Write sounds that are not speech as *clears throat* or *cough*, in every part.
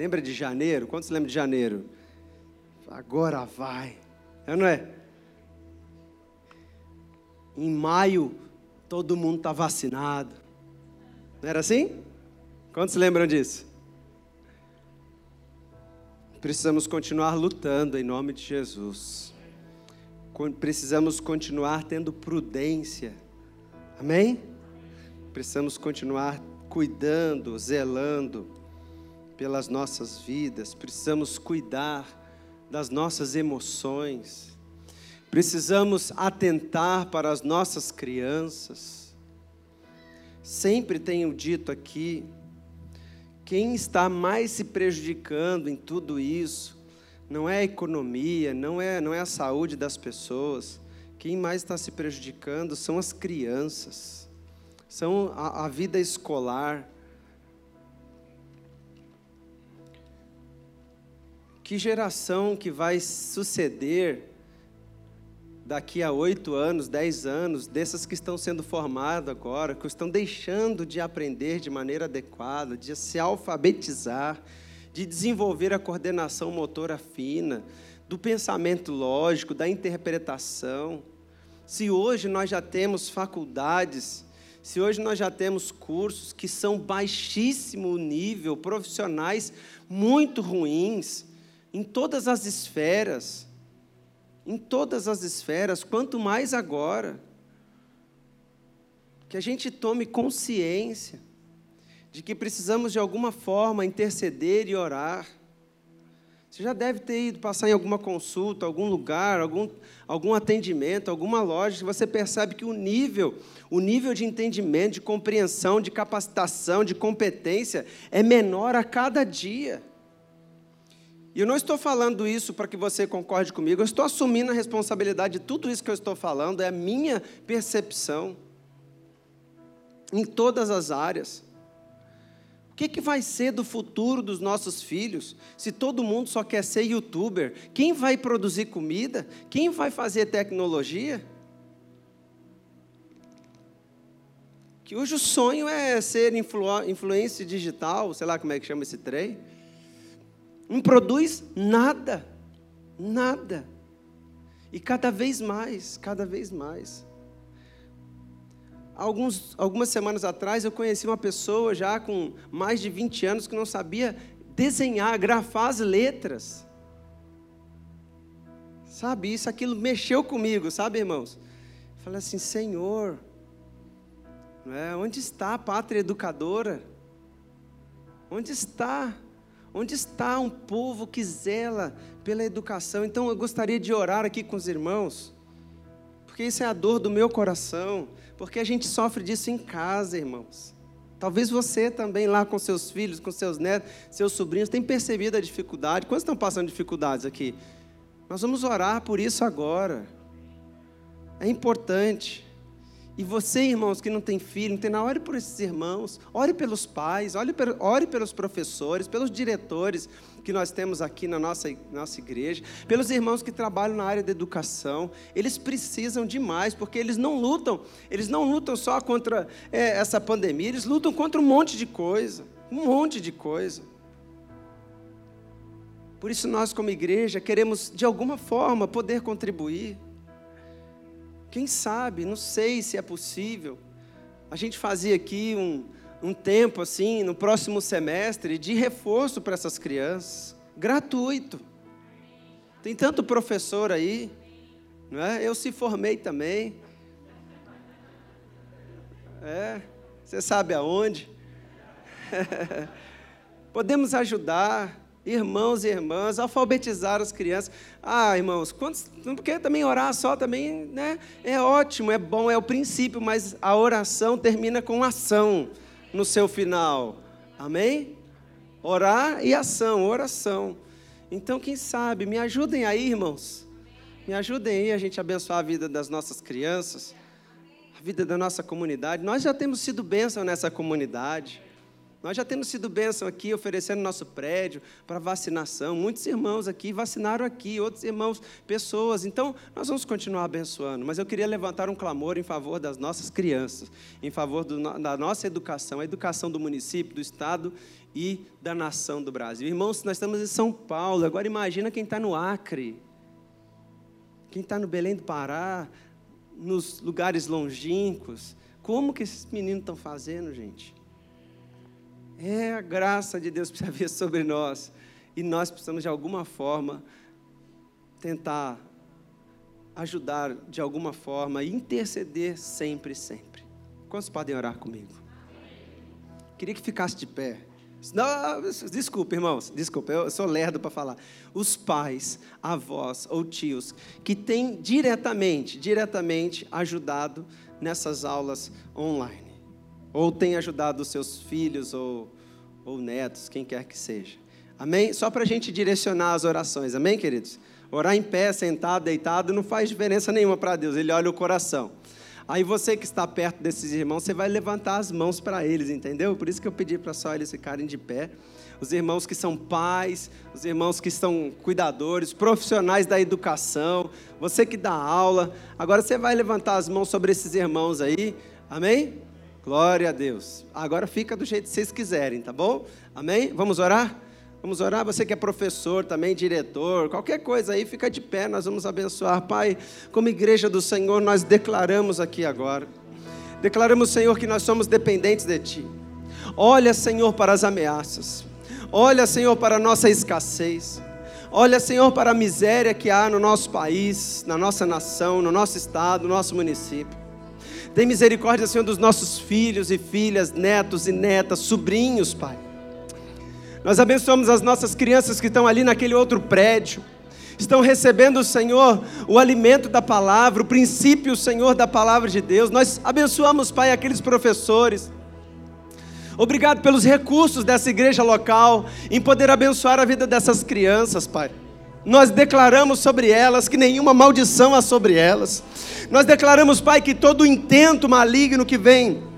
Lembra de janeiro? Quantos lembram de janeiro? Agora vai. É, não é? Em maio, todo mundo está vacinado. Não era assim? Quantos lembram disso? Precisamos continuar lutando em nome de Jesus. Precisamos continuar tendo prudência. Amém? Precisamos continuar cuidando, zelando pelas nossas vidas. Precisamos cuidar das nossas emoções. Precisamos atentar para as nossas crianças. Sempre tenho dito aqui, quem está mais se prejudicando em tudo isso não é a economia, não é, não é a saúde das pessoas. Quem mais está se prejudicando são as crianças, são a, a vida escolar. Que geração que vai suceder daqui a oito anos, dez anos, dessas que estão sendo formadas agora, que estão deixando de aprender de maneira adequada, de se alfabetizar, de desenvolver a coordenação motora fina, do pensamento lógico, da interpretação. Se hoje nós já temos faculdades, se hoje nós já temos cursos que são baixíssimo nível, profissionais muito ruins, em todas as esferas, em todas as esferas, quanto mais agora. Que a gente tome consciência de que precisamos de alguma forma interceder e orar. Você já deve ter ido passar em alguma consulta, algum lugar, algum, algum atendimento, alguma loja, que você percebe que o nível, o nível de entendimento, de compreensão, de capacitação, de competência é menor a cada dia. E eu não estou falando isso para que você concorde comigo, eu estou assumindo a responsabilidade de tudo isso que eu estou falando, é a minha percepção em todas as áreas. O que, que vai ser do futuro dos nossos filhos se todo mundo só quer ser youtuber? Quem vai produzir comida? Quem vai fazer tecnologia? Que hoje o sonho é ser influ influência digital, sei lá como é que chama esse trem não produz nada, nada. E cada vez mais, cada vez mais. Alguns, algumas semanas atrás eu conheci uma pessoa já com mais de 20 anos que não sabia desenhar, grafar as letras. Sabe, isso, aquilo mexeu comigo, sabe, irmãos? falei assim, Senhor, é, onde está a pátria educadora? Onde está? Onde está um povo que zela pela educação? Então eu gostaria de orar aqui com os irmãos, porque isso é a dor do meu coração, porque a gente sofre disso em casa, irmãos. Talvez você também lá com seus filhos, com seus netos, seus sobrinhos, tenha percebido a dificuldade. Quantos estão passando dificuldades aqui? Nós vamos orar por isso agora. É importante. E você, irmãos, que não tem filho, não tem nada, ore por esses irmãos, ore pelos pais, ore, ore pelos professores, pelos diretores que nós temos aqui na nossa, nossa igreja, pelos irmãos que trabalham na área da educação. Eles precisam demais, porque eles não lutam, eles não lutam só contra é, essa pandemia, eles lutam contra um monte de coisa, um monte de coisa. Por isso nós, como igreja, queremos de alguma forma poder contribuir. Quem sabe, não sei se é possível. A gente fazia aqui um, um tempo assim, no próximo semestre, de reforço para essas crianças, gratuito. Tem tanto professor aí, não é? Eu se formei também. É, você sabe aonde? *laughs* Podemos ajudar irmãos e irmãs, alfabetizar as crianças. Ah, irmãos, quantos, porque também orar só também né, é ótimo, é bom, é o princípio, mas a oração termina com ação no seu final. Amém? Orar e ação, oração. Então, quem sabe, me ajudem aí, irmãos. Me ajudem aí a gente abençoar a vida das nossas crianças, a vida da nossa comunidade. Nós já temos sido bênção nessa comunidade. Nós já temos sido bênção aqui, oferecendo nosso prédio para vacinação. Muitos irmãos aqui vacinaram aqui, outros irmãos, pessoas. Então, nós vamos continuar abençoando. Mas eu queria levantar um clamor em favor das nossas crianças, em favor do, da nossa educação, a educação do município, do Estado e da nação do Brasil. Irmãos, nós estamos em São Paulo, agora imagina quem está no Acre, quem está no Belém do Pará, nos lugares longínquos. Como que esses meninos estão fazendo, gente? É a graça de Deus *laughs* precisa vir sobre nós. E nós precisamos, de alguma forma, tentar ajudar de alguma forma, interceder sempre, sempre. Quantos podem orar comigo? Queria que ficasse de pé. Não, desculpa, irmãos, desculpa, eu sou lerdo para falar. Os pais, avós ou tios que têm diretamente, diretamente ajudado nessas aulas online ou tem ajudado os seus filhos ou, ou netos, quem quer que seja. Amém? Só para a gente direcionar as orações, amém, queridos? Orar em pé, sentado, deitado, não faz diferença nenhuma para Deus, Ele olha o coração. Aí você que está perto desses irmãos, você vai levantar as mãos para eles, entendeu? Por isso que eu pedi para só eles ficarem de pé. Os irmãos que são pais, os irmãos que são cuidadores, profissionais da educação, você que dá aula. Agora você vai levantar as mãos sobre esses irmãos aí, amém? Glória a Deus. Agora fica do jeito que vocês quiserem, tá bom? Amém? Vamos orar? Vamos orar. Você que é professor também, diretor, qualquer coisa aí, fica de pé, nós vamos abençoar. Pai, como igreja do Senhor, nós declaramos aqui agora. Declaramos, Senhor, que nós somos dependentes de Ti. Olha, Senhor, para as ameaças. Olha, Senhor, para a nossa escassez. Olha, Senhor, para a miséria que há no nosso país, na nossa nação, no nosso estado, no nosso município. Tem misericórdia, Senhor, dos nossos filhos e filhas, netos e netas, sobrinhos, Pai. Nós abençoamos as nossas crianças que estão ali naquele outro prédio. Estão recebendo, Senhor, o alimento da palavra, o princípio, Senhor, da palavra de Deus. Nós abençoamos, Pai, aqueles professores. Obrigado pelos recursos dessa igreja local, em poder abençoar a vida dessas crianças, Pai. Nós declaramos sobre elas que nenhuma maldição há sobre elas. Nós declaramos, Pai, que todo intento maligno que vem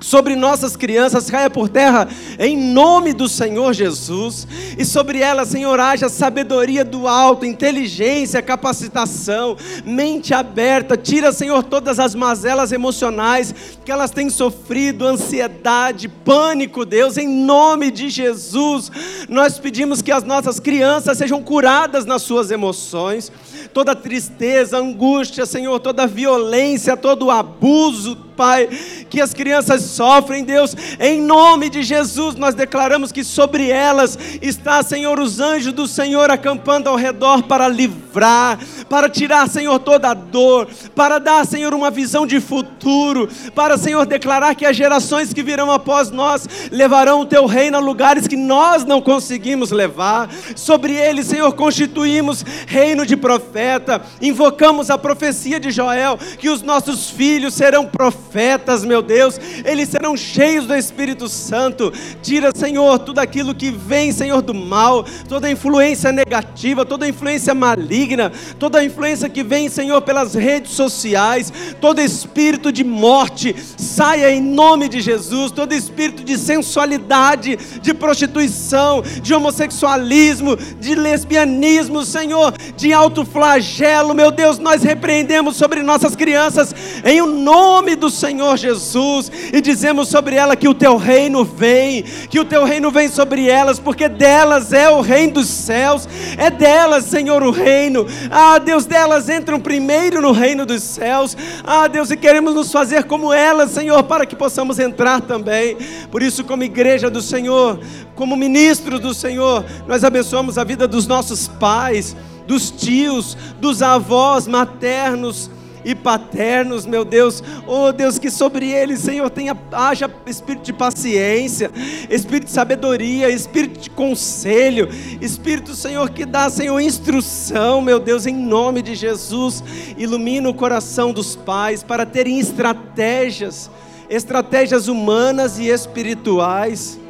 sobre nossas crianças caia por terra em nome do Senhor Jesus, e sobre elas, Senhor, haja sabedoria do alto, inteligência, capacitação, mente aberta, tira, Senhor, todas as mazelas emocionais que elas têm sofrido, ansiedade, pânico, Deus, em nome de Jesus, nós pedimos que as nossas crianças sejam curadas nas suas emoções, toda tristeza, angústia, Senhor, toda violência, todo abuso, Pai, que as crianças sofrem, Deus, em nome de Jesus, nós declaramos que sobre elas está, Senhor, os anjos do Senhor acampando ao redor para livrar, para tirar, Senhor, toda a dor, para dar, Senhor, uma visão de futuro, para, Senhor, declarar que as gerações que virão após nós levarão o teu reino a lugares que nós não conseguimos levar. Sobre eles, Senhor, constituímos reino de profeta, invocamos a profecia de Joel que os nossos filhos serão profetas meu Deus, eles serão cheios do Espírito Santo. Tira, Senhor, tudo aquilo que vem, Senhor, do mal, toda influência negativa, toda influência maligna, toda influência que vem, Senhor, pelas redes sociais, todo espírito de morte, saia em nome de Jesus, todo espírito de sensualidade, de prostituição, de homossexualismo, de lesbianismo, Senhor, de alto flagelo, meu Deus, nós repreendemos sobre nossas crianças em o nome do Senhor Jesus e dizemos sobre ela que o teu reino vem, que o teu reino vem sobre elas, porque delas é o reino dos céus, é delas, Senhor, o reino. Ah, Deus, delas entram primeiro no reino dos céus. Ah, Deus, e queremos nos fazer como elas, Senhor, para que possamos entrar também. Por isso, como igreja do Senhor, como ministros do Senhor, nós abençoamos a vida dos nossos pais, dos tios, dos avós maternos e paternos, meu Deus. Oh Deus, que sobre eles, Senhor, tenha, haja espírito de paciência, espírito de sabedoria, espírito de conselho, espírito, Senhor, que dá, Senhor, instrução, meu Deus, em nome de Jesus. Ilumina o coração dos pais para terem estratégias, estratégias humanas e espirituais.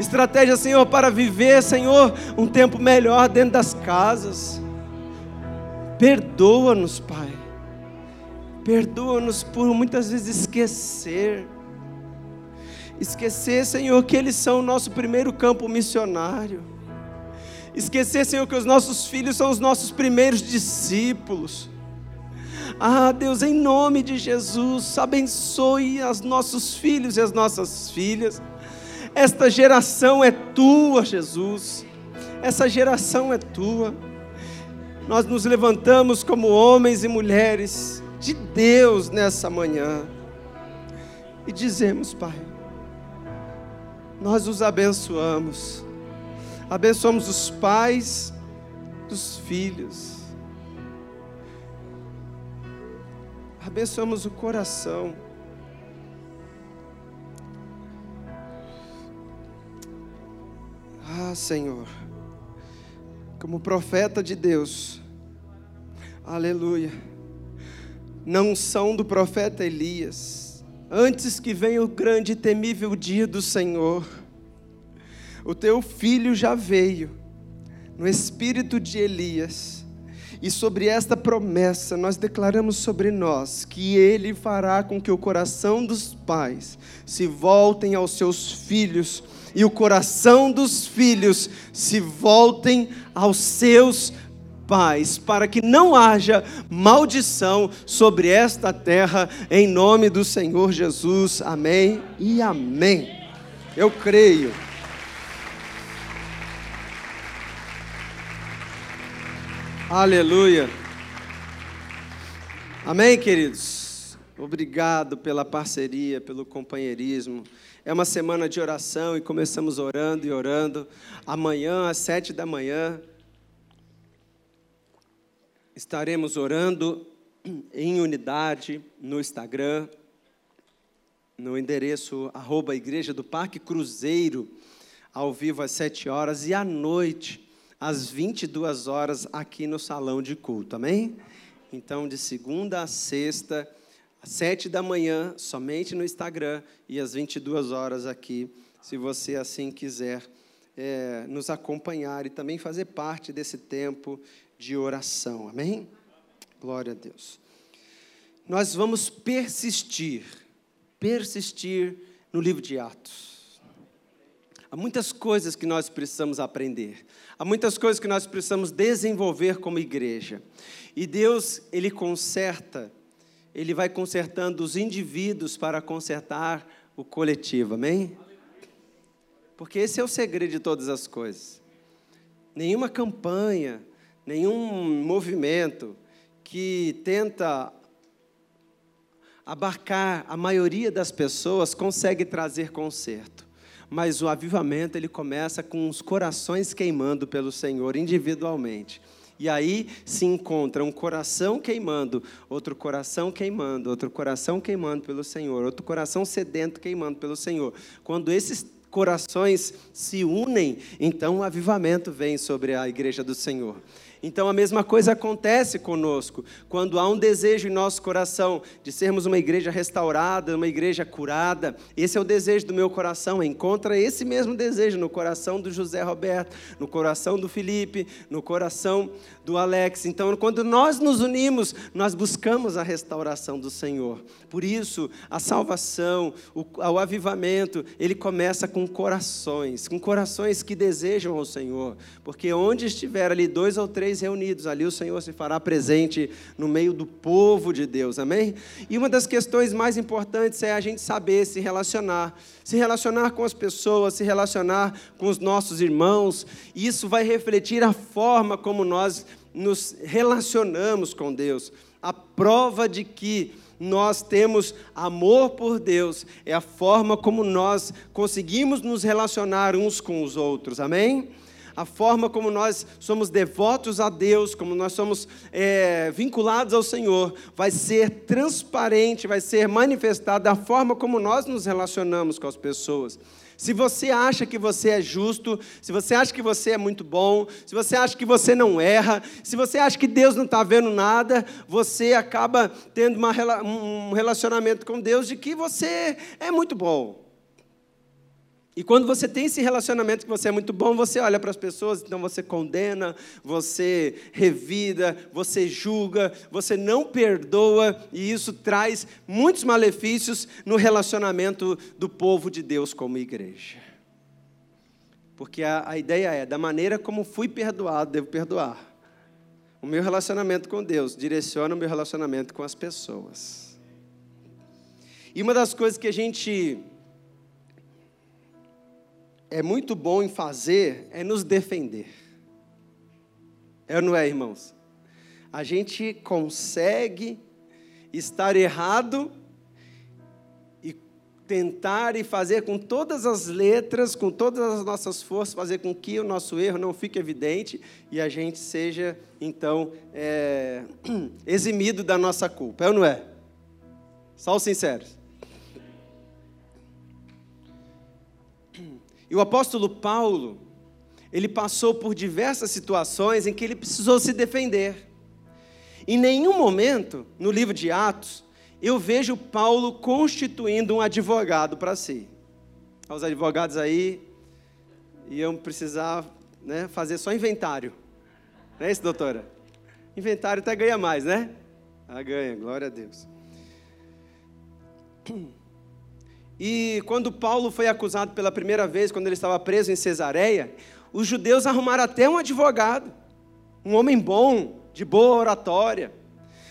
Estratégias, Senhor, para viver, Senhor, um tempo melhor dentro das casas. Perdoa-nos, Pai. Perdoa-nos por muitas vezes esquecer, Esquecer, Senhor, que eles são o nosso primeiro campo missionário. Esquecer, Senhor, que os nossos filhos são os nossos primeiros discípulos. Ah, Deus, em nome de Jesus, abençoe os nossos filhos e as nossas filhas. Esta geração é tua, Jesus. Essa geração é tua. Nós nos levantamos como homens e mulheres de Deus nessa manhã e dizemos, Pai, nós os abençoamos, abençoamos os pais dos filhos, abençoamos o coração. Ah, Senhor, como profeta de Deus, aleluia, não são do profeta Elias, antes que venha o grande e temível dia do Senhor, o teu filho já veio, no espírito de Elias, e sobre esta promessa nós declaramos sobre nós que ele fará com que o coração dos pais se voltem aos seus filhos e o coração dos filhos se voltem aos seus pais, para que não haja maldição sobre esta terra, em nome do Senhor Jesus. Amém e amém. Eu creio. Aleluia. Amém, queridos. Obrigado pela parceria, pelo companheirismo. É uma semana de oração e começamos orando e orando. Amanhã, às sete da manhã, estaremos orando em unidade no Instagram, no endereço arroba Igreja do Parque Cruzeiro, ao vivo às sete horas, e à noite, às 22 horas, aqui no salão de culto, amém? Então, de segunda a sexta, às sete da manhã, somente no Instagram, e às 22 horas aqui, se você assim quiser é, nos acompanhar e também fazer parte desse tempo de oração. Amém? Glória a Deus. Nós vamos persistir, persistir no livro de Atos. Há muitas coisas que nós precisamos aprender. Há muitas coisas que nós precisamos desenvolver como igreja. E Deus, Ele conserta ele vai consertando os indivíduos para consertar o coletivo, amém? Porque esse é o segredo de todas as coisas. Nenhuma campanha, nenhum movimento que tenta abarcar a maioria das pessoas consegue trazer conserto. Mas o avivamento ele começa com os corações queimando pelo Senhor individualmente. E aí se encontra um coração queimando, outro coração queimando, outro coração queimando pelo Senhor, outro coração sedento queimando pelo Senhor. Quando esses corações se unem, então o avivamento vem sobre a igreja do Senhor. Então a mesma coisa acontece conosco. Quando há um desejo em nosso coração de sermos uma igreja restaurada, uma igreja curada, esse é o desejo do meu coração. Encontra esse mesmo desejo no coração do José Roberto, no coração do Felipe, no coração do Alex. Então, quando nós nos unimos, nós buscamos a restauração do Senhor. Por isso, a salvação, o, o avivamento, ele começa com corações, com corações que desejam ao Senhor. Porque onde estiver ali dois ou três reunidos, ali o Senhor se fará presente no meio do povo de Deus. Amém? E uma das questões mais importantes é a gente saber se relacionar. Se relacionar com as pessoas, se relacionar com os nossos irmãos. Isso vai refletir a forma como nós nos relacionamos com Deus. A prova de que nós temos amor por Deus é a forma como nós conseguimos nos relacionar uns com os outros, amém? A forma como nós somos devotos a Deus, como nós somos é, vinculados ao Senhor, vai ser transparente, vai ser manifestada da forma como nós nos relacionamos com as pessoas. Se você acha que você é justo, se você acha que você é muito bom, se você acha que você não erra, se você acha que Deus não está vendo nada, você acaba tendo uma, um relacionamento com Deus de que você é muito bom. E quando você tem esse relacionamento que você é muito bom, você olha para as pessoas, então você condena, você revida, você julga, você não perdoa, e isso traz muitos malefícios no relacionamento do povo de Deus como igreja. Porque a, a ideia é, da maneira como fui perdoado, devo perdoar. O meu relacionamento com Deus direciona o meu relacionamento com as pessoas. E uma das coisas que a gente é muito bom em fazer é nos defender. É ou não é, irmãos? A gente consegue estar errado e tentar e fazer com todas as letras, com todas as nossas forças, fazer com que o nosso erro não fique evidente e a gente seja, então, é, *clears throat* eximido da nossa culpa. É ou não é? Só os sinceros. E o apóstolo Paulo, ele passou por diversas situações em que ele precisou se defender. Em nenhum momento, no livro de Atos, eu vejo Paulo constituindo um advogado para si. Os advogados aí iam precisar né, fazer só inventário. Não é isso, doutora? Inventário até ganha mais, né? Ah, ganha, glória a Deus. E quando Paulo foi acusado pela primeira vez, quando ele estava preso em Cesareia, os judeus arrumaram até um advogado, um homem bom, de boa oratória.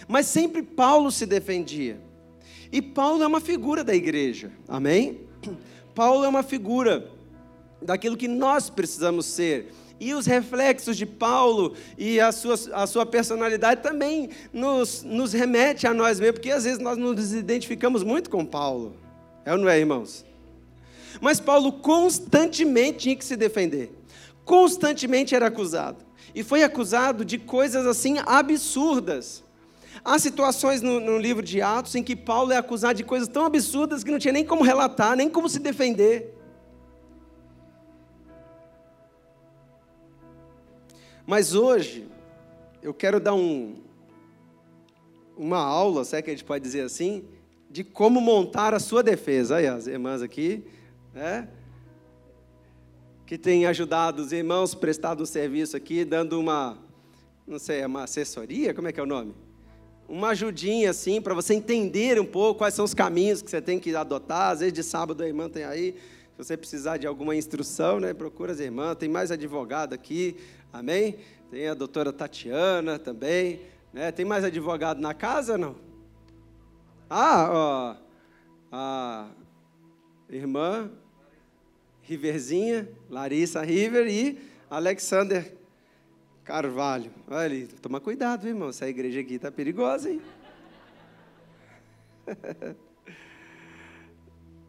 Mas sempre Paulo se defendia. E Paulo é uma figura da igreja, amém? *clears throat* Paulo é uma figura daquilo que nós precisamos ser. E os reflexos de Paulo e a sua, a sua personalidade também nos, nos remete a nós mesmos, porque às vezes nós nos identificamos muito com Paulo. É ou não é, irmãos? Mas Paulo constantemente tinha que se defender. Constantemente era acusado. E foi acusado de coisas assim absurdas. Há situações no, no, livro de Atos em que Paulo é acusado de coisas tão absurdas que não tinha nem como relatar, nem como se defender. Mas hoje, eu quero dar um, uma aula, se é que a gente pode dizer assim, de como montar a sua defesa. Aí, as irmãs aqui, né? Que tem ajudado os irmãos, prestado um serviço aqui, dando uma, não sei, uma assessoria, como é que é o nome? Uma ajudinha, assim, para você entender um pouco quais são os caminhos que você tem que adotar. Às vezes, de sábado, a irmã tem aí, se você precisar de alguma instrução, né? Procura as irmãs. Tem mais advogado aqui, amém? Tem a doutora Tatiana também, né? Tem mais advogado na casa, não? Ah, ó, a irmã Riverzinha, Larissa River e Alexander Carvalho. Olha ali, toma cuidado, irmão. Essa igreja aqui está perigosa, hein? *laughs*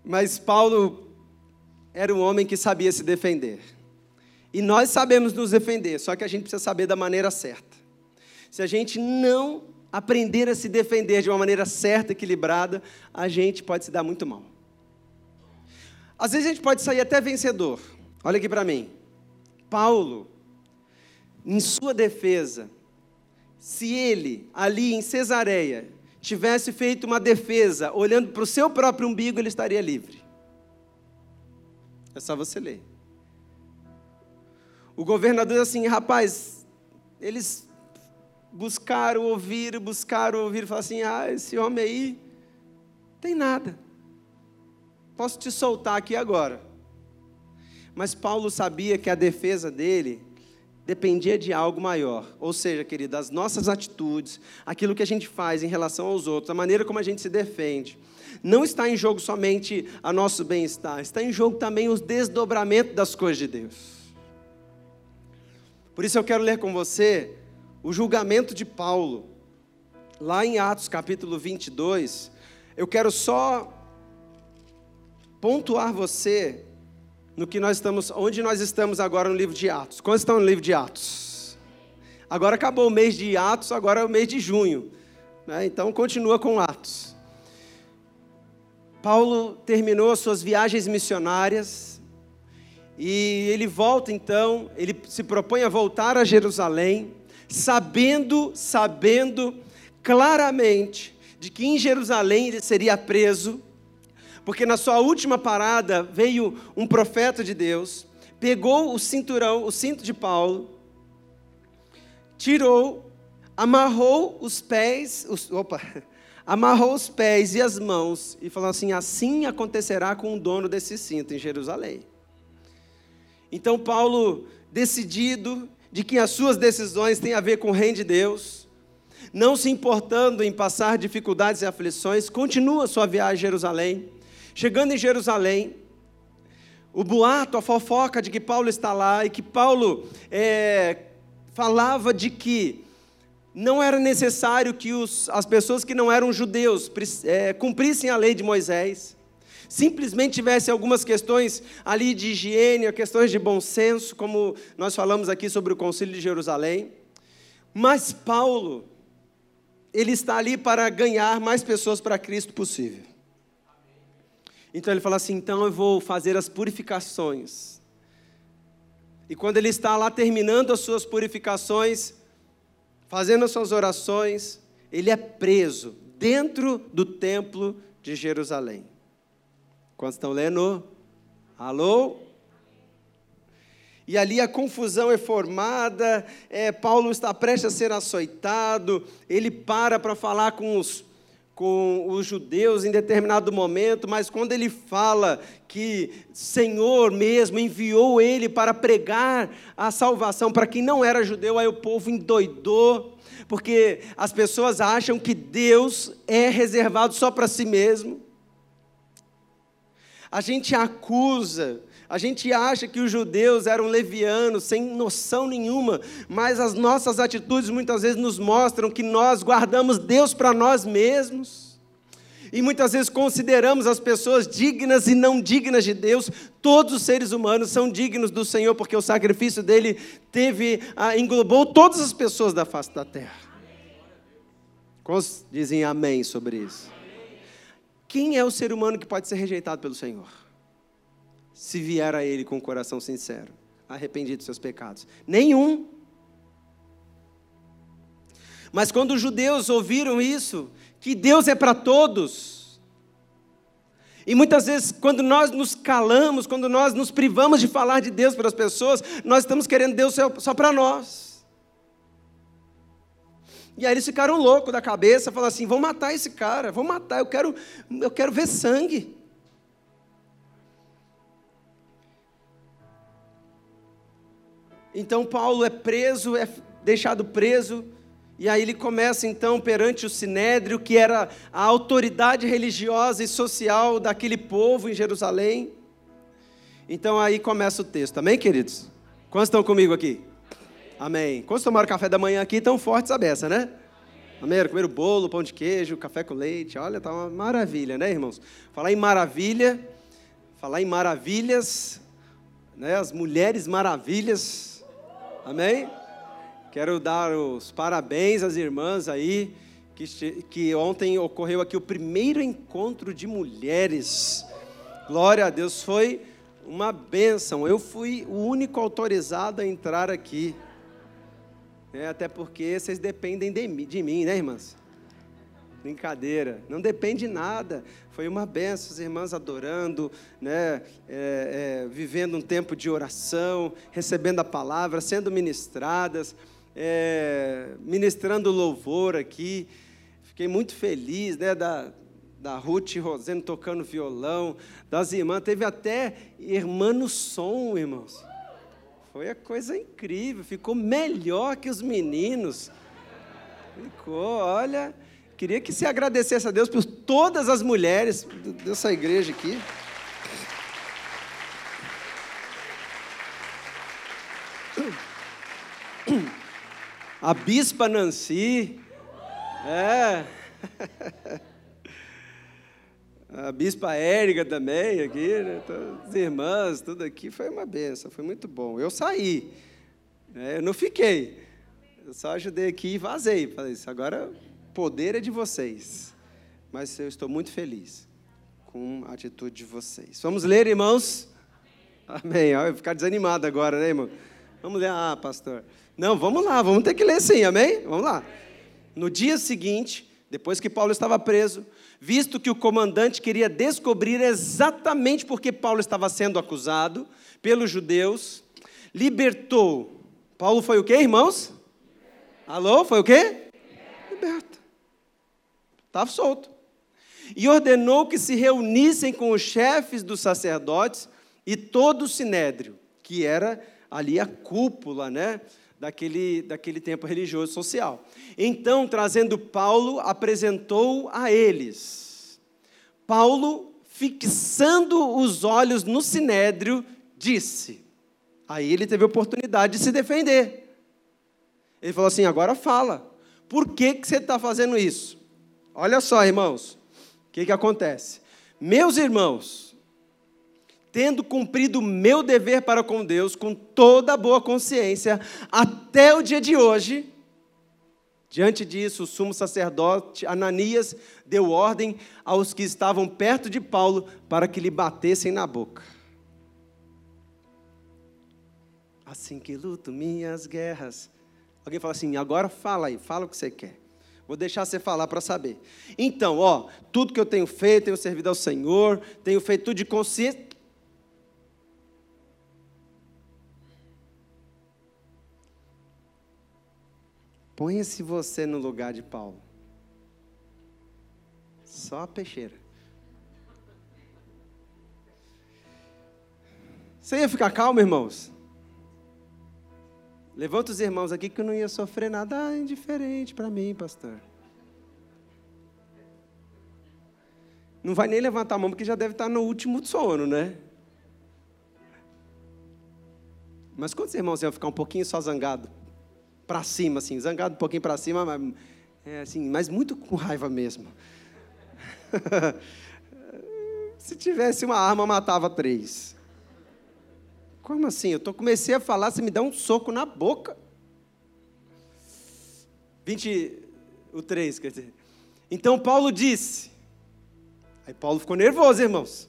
Mas Paulo era um homem que sabia se defender. E nós sabemos nos defender, só que a gente precisa saber da maneira certa. Se a gente não aprender a se defender de uma maneira certa, equilibrada, a gente pode se dar muito mal. Às vezes a gente pode sair até vencedor. Olha aqui para mim. Paulo, em sua defesa, se ele ali em Cesareia tivesse feito uma defesa olhando para o seu próprio umbigo, ele estaria livre. É só você ler. O governador assim, rapaz, eles buscaram ouvir, buscaram ouvir, e falaram assim: ah, esse homem aí tem nada. Posso te soltar aqui agora. Mas Paulo sabia que a defesa dele dependia de algo maior. Ou seja, querido, as nossas atitudes, aquilo que a gente faz em relação aos outros, a maneira como a gente se defende, não está em jogo somente a nosso bem-estar, está em jogo também os desdobramentos das coisas de Deus. Por isso eu quero ler com você o julgamento de Paulo, lá em Atos capítulo 22, eu quero só pontuar você no que nós estamos, onde nós estamos agora no livro de Atos. Quantos estão no livro de Atos? Agora acabou o mês de Atos, agora é o mês de junho. Né? Então continua com Atos. Paulo terminou as suas viagens missionárias e ele volta então, ele se propõe a voltar a Jerusalém sabendo, sabendo claramente de que em Jerusalém ele seria preso, Porque na sua última parada veio um profeta de Deus, pegou o cinturão, o cinto de Paulo, tirou, amarrou os pés, os, opa, *laughs* amarrou os pés e as mãos e falou assim: assim acontecerá com o dono desse cinto em Jerusalém. Então Paulo, decidido de que as suas decisões têm a ver com o reino de Deus, não se importando em passar dificuldades e aflições, continua sua viagem a Jerusalém. Chegando em Jerusalém, o boato, a fofoca de que Paulo está lá e que Paulo é, falava de que não era necessário que os, as pessoas que não eram judeus é, cumprissem a lei de Moisés, simplesmente tivesse algumas questões ali de higiene, questões de bom senso, como nós falamos aqui sobre o Concílio de Jerusalém. Mas Paulo, ele está ali para ganhar mais pessoas para Cristo possível. Então ele fala assim: então eu vou fazer as purificações. E quando ele está lá terminando as suas purificações, fazendo as suas orações, ele é preso dentro do templo de Jerusalém. Quantos estão lendo? Alô? E ali a confusão é formada, é, Paulo está prestes a ser açoitado, ele para para falar com os, com os judeus em determinado momento, mas quando ele fala que Senhor mesmo enviou ele para pregar a salvação para quem não era judeu, aí o povo endoidou, porque as pessoas acham que Deus é reservado só para si mesmo. A gente acusa a gente acha que os judeus eram levianos, sem noção nenhuma, mas as nossas atitudes muitas vezes nos mostram que nós guardamos Deus para nós mesmos. E muitas vezes consideramos as pessoas dignas e não dignas de Deus. Todos os seres humanos são dignos do Senhor, porque o sacrifício dele teve, ah, englobou todas as pessoas da face da terra. Quantos dizem amém sobre isso? Quem é o ser humano que pode ser rejeitado pelo Senhor? se vier a Ele com o coração sincero, arrependido dos seus pecados? Nenhum. Mas quando os judeus ouviram isso, que Deus é para todos, e muitas vezes, quando nós nos calamos, quando nós nos privamos de falar de Deus para as pessoas, nós estamos querendo Deus só, para nós. E aí eles ficaram loucos da cabeça, falaram assim: vão matar esse cara, vão matar, eu quero, eu quero ver sangue. Então Paulo é preso, é deixado preso, e aí ele começa então perante o sinédrio, que era a autoridade religiosa e social daquele povo em Jerusalém. Então aí começa o texto, amém, queridos? Quantos estão comigo aqui? Amém. Quantos tomaram café da manhã aqui tão fortes a beça, né? Amém? Comeram bolo, pão de queijo, café com leite. Olha, tá uma maravilha, né, irmãos? Falar em maravilha, falar em maravilhas, né? As mulheres maravilhas Amém? Quero dar os parabéns às irmãs aí, que, que ontem ocorreu aqui o primeiro encontro de mulheres. Glória a Deus, foi uma bênção. Eu fui o único autorizado a entrar aqui. É, até porque vocês dependem de mim, de mim, né, irmãs? Brincadeira, não depende de nada. Foi uma benção, as irmãs adorando, né, é, é, vivendo um tempo de oração, recebendo a palavra, sendo ministradas, é, ministrando louvor aqui. Fiquei muito feliz né, da, da Ruth Rosendo tocando violão, das irmãs. Teve até irmã no som, irmãos. Foi a coisa incrível, ficou melhor que os meninos. Ficou, olha. Queria que você agradecesse a Deus por todas as mulheres dessa igreja aqui. A Bispa Nancy. É. *laughs* A Bispa Érica também aqui, né? as irmãs, tudo aqui. Foi uma benção, foi muito bom. Eu saí, né? eu não fiquei. Eu só ajudei aqui e vazei. Falei isso, agora poder é de vocês, mas eu estou muito feliz com a atitude de vocês. Vamos ler, irmãos? Amém. Vai ficar desanimado agora, né, irmão? Vamos ler. Ah, pastor. Não, vamos lá, vamos ter que ler sim, amém? Vamos lá. No dia seguinte, depois que Paulo estava preso, visto que o comandante queria descobrir exatamente por que Paulo estava sendo acusado pelos judeus, libertou. Paulo foi o quê, irmãos? Alô, foi o quê? Liberto. Estava solto. E ordenou que se reunissem com os chefes dos sacerdotes e todo o sinédrio, que era ali a cúpula, né? Daquele, daquele tempo religioso social. Então, trazendo Paulo, apresentou a eles. Paulo, fixando os olhos no sinédrio, disse. Aí ele teve a oportunidade de se defender. Ele falou assim: agora fala. Por que, que você está fazendo isso? Olha só, irmãos, o que, que acontece? Meus irmãos, tendo cumprido o meu dever para com Deus com toda boa consciência, até o dia de hoje. Diante disso, o sumo sacerdote Ananias deu ordem aos que estavam perto de Paulo para que lhe batessem na boca. Assim que luto minhas guerras. Alguém fala assim, agora fala aí, fala o que você quer. Vou deixar você falar para saber. Então, ó, tudo que eu tenho feito, tenho servido ao Senhor, tenho feito tudo de consciência. Ponha-se você no lugar de Paulo. Só a peixeira. Você ia ficar calmo, irmãos? Levanta os irmãos aqui que eu não ia sofrer nada indiferente para mim, pastor. Não vai nem levantar a mão porque já deve estar no último sono, né? Mas quantos irmãos iam ficar um pouquinho só zangado? Para cima, assim, zangado um pouquinho para cima, mas, é, assim, mas muito com raiva mesmo. *laughs* Se tivesse uma arma, matava três. Como assim? Eu tô, comecei a falar, você me dá um soco na boca. 20, o 3, quer dizer. Então Paulo disse. Aí Paulo ficou nervoso, irmãos.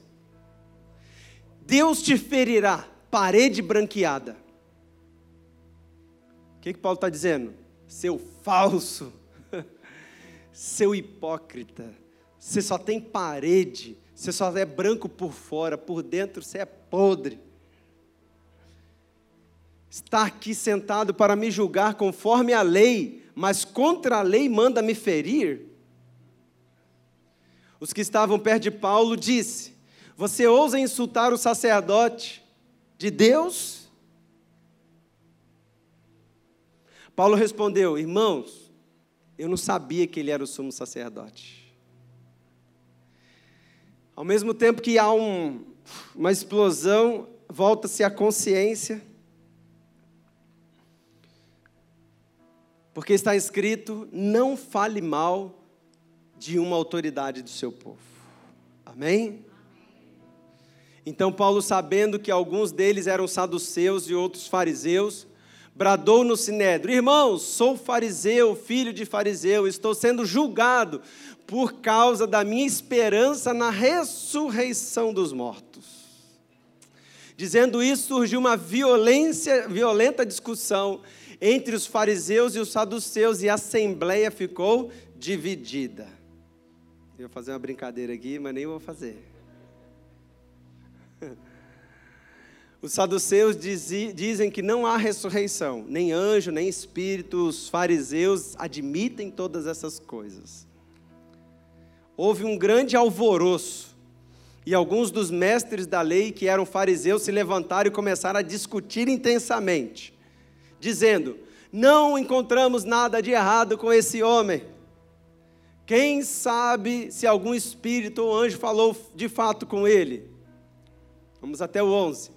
Deus te ferirá, parede branqueada que, que Paulo está dizendo? Seu falso, *laughs* seu hipócrita, você só tem parede, você só é branco por fora, por dentro você é podre. Está aqui sentado para me julgar conforme a lei, mas contra a lei manda me ferir? Os que estavam perto de Paulo disse: Você ousa insultar o sacerdote de Deus? Paulo respondeu: Irmãos, eu não sabia que ele era o sumo sacerdote. Ao mesmo tempo que há um, uma explosão, volta-se a consciência. Porque está escrito: não fale mal de uma autoridade do seu povo. Amém? Então, Paulo, sabendo que alguns deles eram saduceus e outros fariseus, bradou no sinédrio: Irmãos, sou fariseu, filho de fariseu, estou sendo julgado por causa da minha esperança na ressurreição dos mortos. Dizendo isso, surgiu uma violência, violenta discussão entre os fariseus e os saduceus, e a assembleia ficou dividida. Eu vou fazer uma brincadeira aqui, mas nem vou fazer. *laughs* Os saduceus dizem que não há ressurreição, nem anjo, nem espírito. Os fariseus admitem todas essas coisas. Houve um grande alvoroço, e alguns dos mestres da lei, que eram fariseus, se levantaram e começaram a discutir intensamente, dizendo: Não encontramos nada de errado com esse homem. Quem sabe se algum espírito ou anjo falou de fato com ele? Vamos até o 11.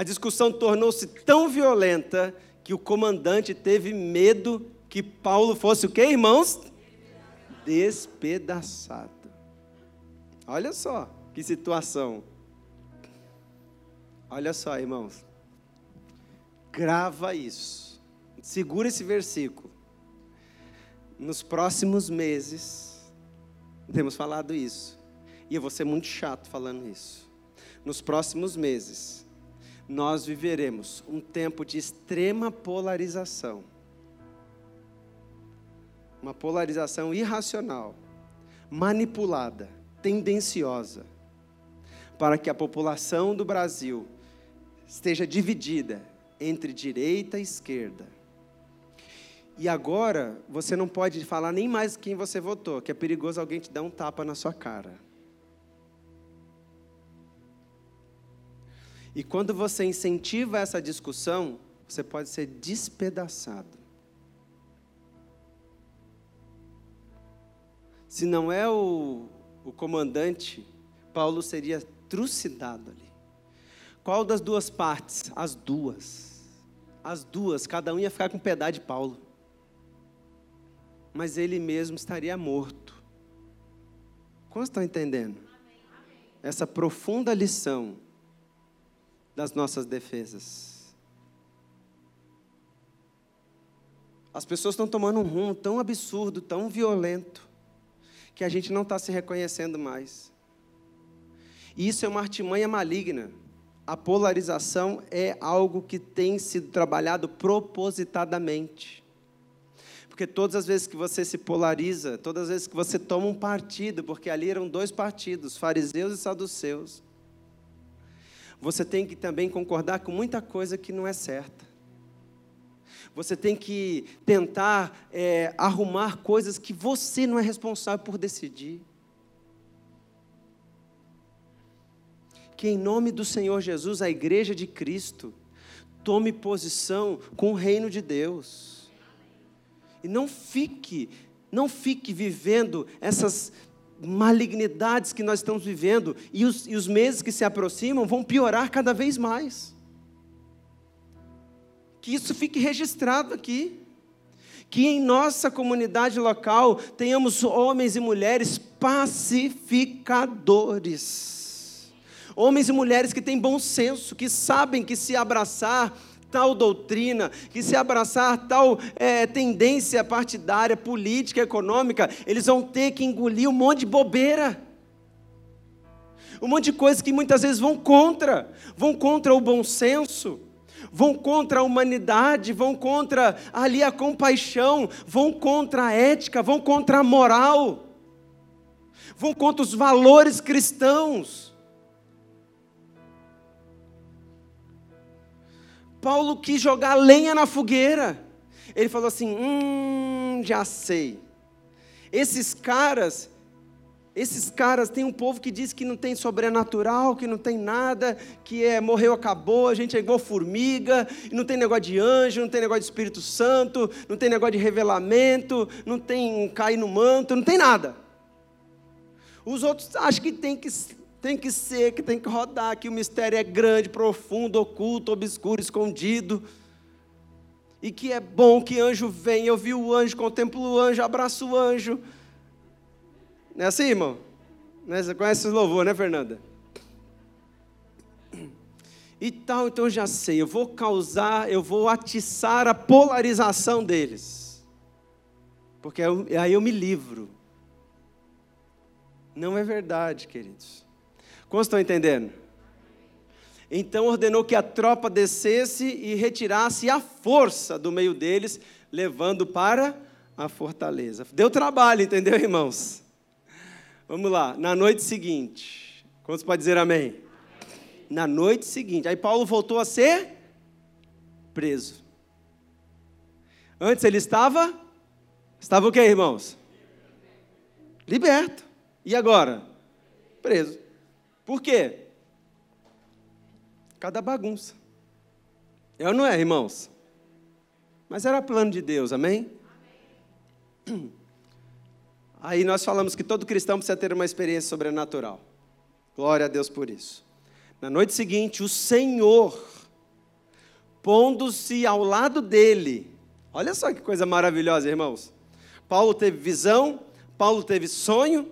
A discussão tornou-se tão violenta que o comandante teve medo que Paulo fosse o que, irmãos? Despedaçado. Olha só que situação. Olha só, irmãos. Grava isso. Segura esse versículo. Nos próximos meses, temos falado isso. E eu vou ser muito chato falando isso. Nos próximos meses, nós viveremos um tempo de extrema polarização. uma polarização irracional, manipulada, tendenciosa, para que a população do Brasil esteja dividida entre direita e esquerda. E agora você não pode falar nem mais quem você votou, que é perigoso alguém te dar um tapa na sua cara. E quando você incentiva essa discussão, você pode ser despedaçado. Se não é o, o comandante, Paulo seria trucidado ali. Qual das duas partes? As duas. As duas, cada um ia ficar com pedaço de Paulo. Mas ele mesmo estaria morto. Como estão entendendo? Essa profunda lição das nossas defesas. As pessoas estão tomando um rumo tão absurdo, tão violento, que a gente não está se reconhecendo mais. E isso é uma artimanha maligna. A polarização é algo que tem sido trabalhado propositadamente. Porque todas as vezes que você se polariza, todas as vezes que você toma um partido, porque ali eram dois partidos, fariseus e saduceus, você tem que também concordar com muita coisa que não é certa. Você tem que tentar é, arrumar coisas que você não é responsável por decidir. Que em nome do Senhor Jesus, a igreja de Cristo, tome posição com o reino de Deus. E não fique, não fique vivendo essas malignidades que nós estamos vivendo e os, e os meses que se aproximam vão piorar cada vez mais. Que isso fique registrado aqui. Que em nossa comunidade local tenhamos homens e mulheres pacificadores. Homens e mulheres que têm bom senso, que sabem que se abraçar tal doutrina, que se abraçar tal é, tendência partidária, política, econômica, eles vão ter que engolir um monte de bobeira. Um monte de coisas que muitas vezes vão contra, vão contra o bom senso, vão contra a humanidade, vão contra ali a compaixão, vão contra a ética, vão contra a moral, vão contra os valores cristãos. Paulo quis jogar lenha na fogueira. Ele falou assim: Hum, já sei. Esses caras, esses caras, tem um povo que diz que não tem sobrenatural, que não tem nada, que é morreu, acabou, a gente é igual formiga, não tem negócio de anjo, não tem negócio de Espírito Santo, não tem negócio de revelamento, não tem cair no manto, não tem nada. Os outros acham que tem que tem que ser, que tem que rodar, que o mistério é grande, profundo, oculto, obscuro, escondido. E que é bom que anjo vem. Eu vi o anjo, contemplo o anjo, abraço o anjo. Não é assim, irmão? Né? Você conhece esse louvor, né, Fernanda? E tal, então eu já sei, eu vou causar, eu vou atiçar a polarização deles. Porque aí eu me livro. Não é verdade, queridos. Como estão entendendo? Então ordenou que a tropa descesse e retirasse a força do meio deles, levando para a fortaleza. Deu trabalho, entendeu, irmãos? Vamos lá, na noite seguinte. Quantos pode dizer amém? Na noite seguinte. Aí Paulo voltou a ser preso. Antes ele estava. Estava o que, irmãos? Liberto. E agora? Preso. Por quê? Cada bagunça. É ou não é, irmãos? Mas era plano de Deus, amém? amém? Aí nós falamos que todo cristão precisa ter uma experiência sobrenatural. Glória a Deus por isso. Na noite seguinte, o Senhor, pondo-se ao lado dele, olha só que coisa maravilhosa, irmãos. Paulo teve visão, Paulo teve sonho,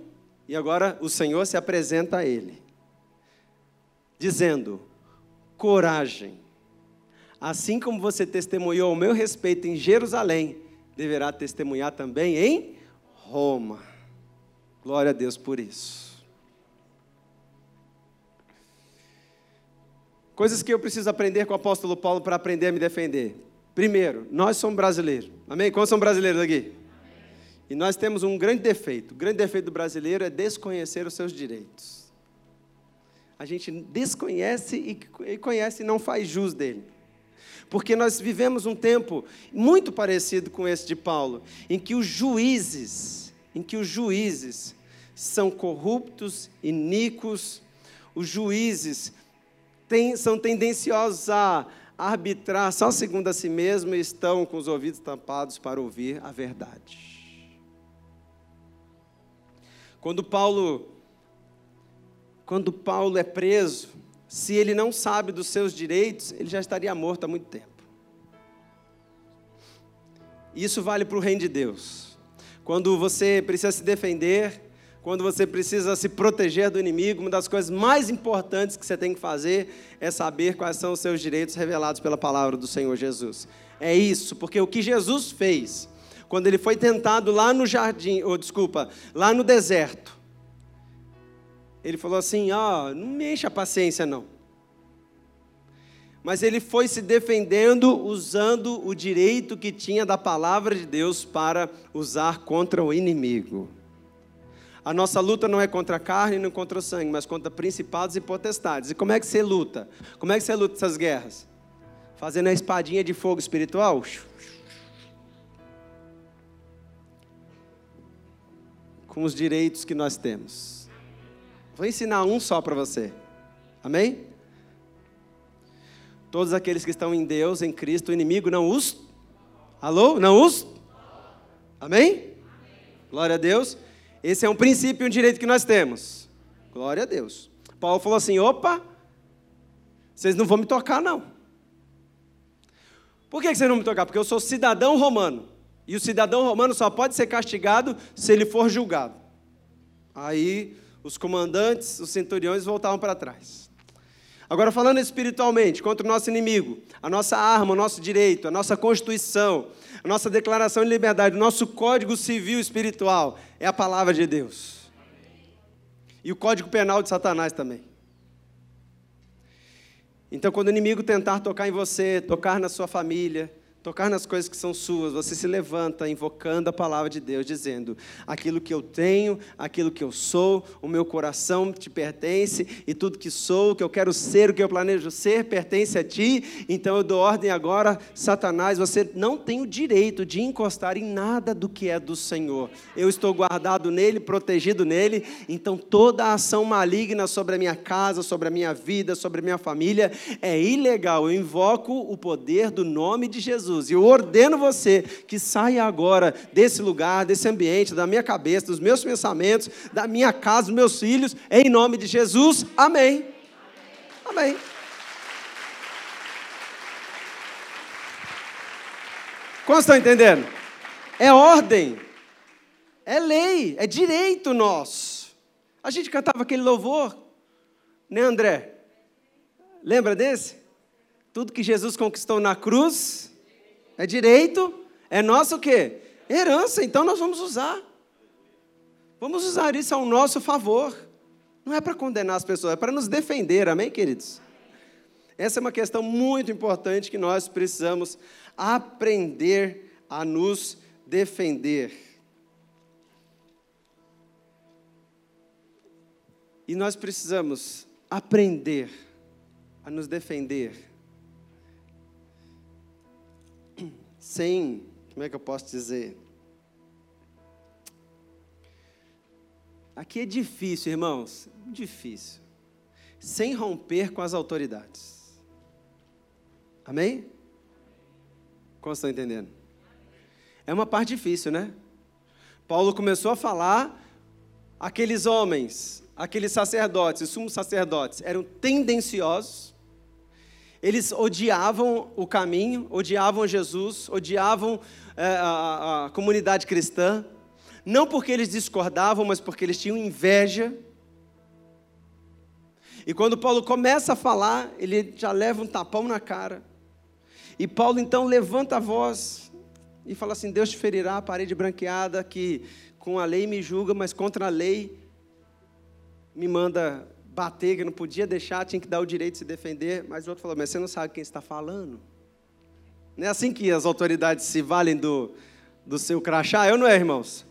e agora o Senhor se apresenta a ele dizendo: coragem. Assim como você testemunhou ao meu respeito em Jerusalém, deverá testemunhar também em Roma. Glória a Deus por isso. Coisas que eu preciso aprender com o apóstolo Paulo para aprender a me defender. Primeiro, nós somos brasileiros. Amém? Quantos são brasileiros aqui? E nós temos um grande defeito. O grande defeito do brasileiro é desconhecer os seus direitos. A gente desconhece e conhece e não faz jus dele. Porque nós vivemos um tempo muito parecido com esse de Paulo, em que os juízes, em que os juízes são corruptos, iníquos, os juízes têm, são tendenciosos a arbitrar só segundo a si mesmo e estão com os ouvidos tampados para ouvir a verdade. Quando Paulo quando Paulo é preso, se ele não sabe dos seus direitos, ele já estaria morto há muito tempo. Isso vale para o reino de Deus. Quando você precisa se defender, quando você precisa se proteger do inimigo, uma das coisas mais importantes que você tem que fazer é saber quais são os seus direitos revelados pela palavra do Senhor Jesus. É isso, porque o que Jesus fez, quando ele foi tentado lá no jardim, ou desculpa, lá no deserto, ele falou assim: ó, oh, não me a paciência não. Mas ele foi se defendendo usando o direito que tinha da palavra de Deus para usar contra o inimigo. A nossa luta não é contra a carne nem contra o sangue, mas contra principados e potestades. E como é que você luta? Como é que você luta essas guerras? Fazendo a espadinha de fogo espiritual? Com os direitos que nós temos. Vou ensinar um só para você. Amém? Todos aqueles que estão em Deus, em Cristo, o inimigo não os. Alô? Não os? Amém? Amém? Glória a Deus. Esse é um princípio e um direito que nós temos. Glória a Deus. Paulo falou assim: opa, vocês não vão me tocar, não. Por que vocês não me tocar? Porque eu sou cidadão romano. E o cidadão romano só pode ser castigado se ele for julgado. Aí os comandantes, os centuriões voltavam para trás. Agora, falando espiritualmente, contra o nosso inimigo, a nossa arma, o nosso direito, a nossa constituição, a nossa declaração de liberdade, o nosso código civil espiritual é a palavra de Deus. E o código penal de Satanás também. Então, quando o inimigo tentar tocar em você, tocar na sua família, tocar nas coisas que são suas, você se levanta invocando a palavra de Deus, dizendo: aquilo que eu tenho, aquilo que eu sou, o meu coração te pertence, e tudo que sou, o que eu quero ser, o que eu planejo ser, pertence a ti. Então eu dou ordem agora, Satanás, você não tem o direito de encostar em nada do que é do Senhor. Eu estou guardado nele, protegido nele, então toda a ação maligna sobre a minha casa, sobre a minha vida, sobre a minha família é ilegal. Eu invoco o poder do nome de Jesus Jesus. E eu ordeno você que saia agora desse lugar, desse ambiente, da minha cabeça, dos meus pensamentos, da minha casa, dos meus filhos, em nome de Jesus. Amém. Amém. Como estão entendendo? É ordem, é lei, é direito nosso. A gente cantava aquele louvor, né, André? Lembra desse? Tudo que Jesus conquistou na cruz é direito, é nosso o quê? Herança, então nós vamos usar. Vamos usar isso ao nosso favor. Não é para condenar as pessoas, é para nos defender, amém, queridos? Essa é uma questão muito importante que nós precisamos aprender a nos defender. E nós precisamos aprender a nos defender sem, como é que eu posso dizer? Aqui é difícil, irmãos, difícil. Sem romper com as autoridades. Amém? Como estão entendendo? É uma parte difícil, né? Paulo começou a falar, aqueles homens, aqueles sacerdotes, os sumos sacerdotes, eram tendenciosos, eles odiavam o caminho, odiavam Jesus, odiavam é, a, a comunidade cristã, não porque eles discordavam, mas porque eles tinham inveja. E quando Paulo começa a falar, ele já leva um tapão na cara. E Paulo então levanta a voz e fala assim: Deus te ferirá a parede branqueada que com a lei me julga, mas contra a lei me manda bater, que não podia deixar, tinha que dar o direito de se defender. Mas o outro falou: Mas você não sabe quem está falando? Não é assim que as autoridades se valem do, do seu crachá? Eu não é, irmãos?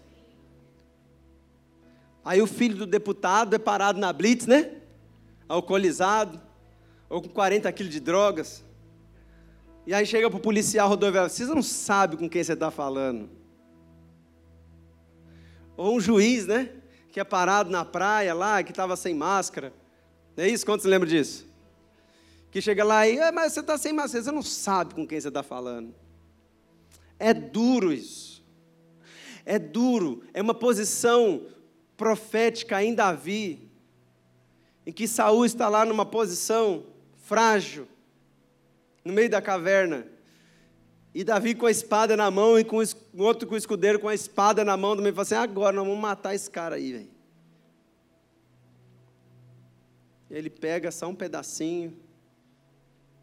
Aí o filho do deputado é parado na blitz, né? Alcoolizado, ou com 40 quilos de drogas. E aí chega para o policial rodoviário, vocês não sabem com quem você está falando. Ou um juiz, né? Que é parado na praia lá, que estava sem máscara. Não é isso? Quantos lembram disso? Que chega lá e, ah, mas você está sem máscara, você não sabe com quem você está falando. É duro isso. É duro, é uma posição profética em Davi, em que Saul está lá numa posição frágil, no meio da caverna. E Davi com a espada na mão e com o outro com o escudeiro com a espada na mão também fala assim: agora nós vamos matar esse cara aí, velho. Ele pega só um pedacinho,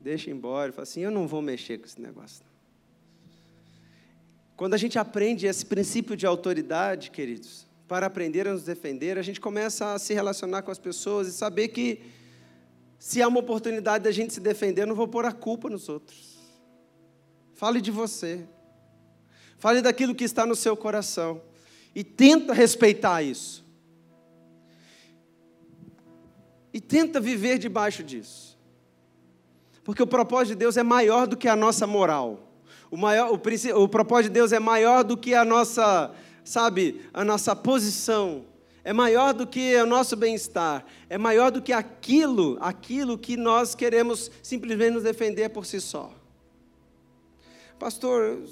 deixa embora, fala assim: eu não vou mexer com esse negócio. Quando a gente aprende esse princípio de autoridade, queridos, para aprender a nos defender, a gente começa a se relacionar com as pessoas e saber que se há uma oportunidade da gente se defender, eu não vou pôr a culpa nos outros. Fale de você. Fale daquilo que está no seu coração. E tenta respeitar isso. E tenta viver debaixo disso. Porque o propósito de Deus é maior do que a nossa moral. O, maior, o, o propósito de Deus é maior do que a nossa, sabe, a nossa posição é maior do que o nosso bem-estar, é maior do que aquilo, aquilo que nós queremos simplesmente nos defender por si só. Pastor,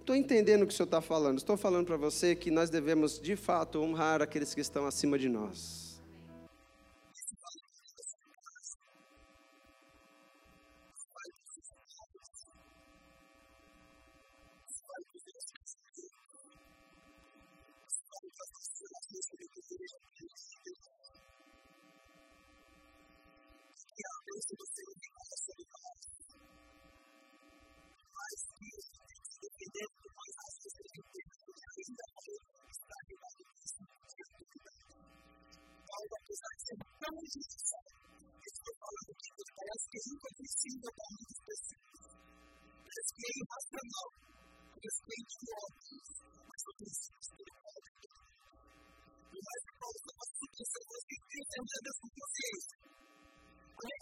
estou entendendo o que o senhor está falando. Estou falando para você que nós devemos, de fato, honrar aqueles que estão acima de nós. Parece que nunca precisa dar muitas pessoas. Parece que é irracional. Parece que é idiota. Mas eu preciso ter E mais que pausa uma situação que você tem que entender da sua consciência. A minha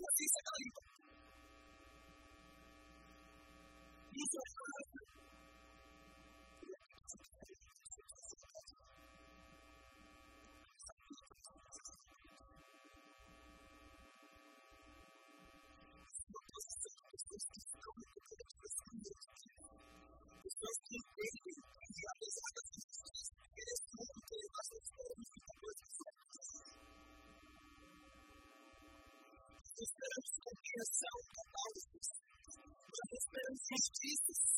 esperança da bênção da bênção. Uma esperança justiça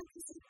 Thank you.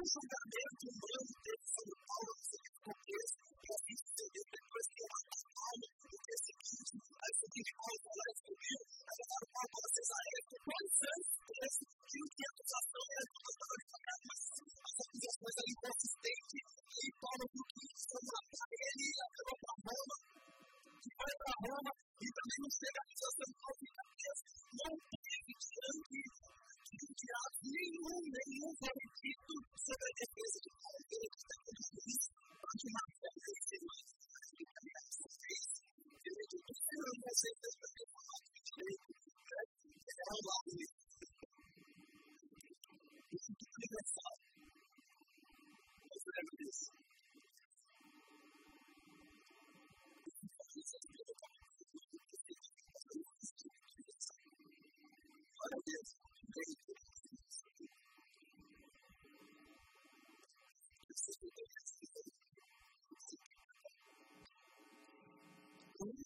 nenhum julgamento humano teve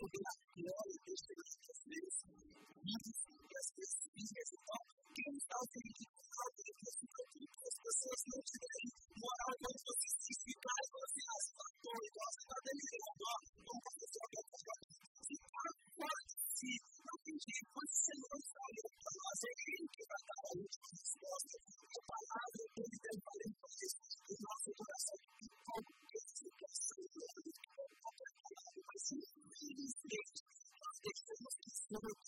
Yeah. Number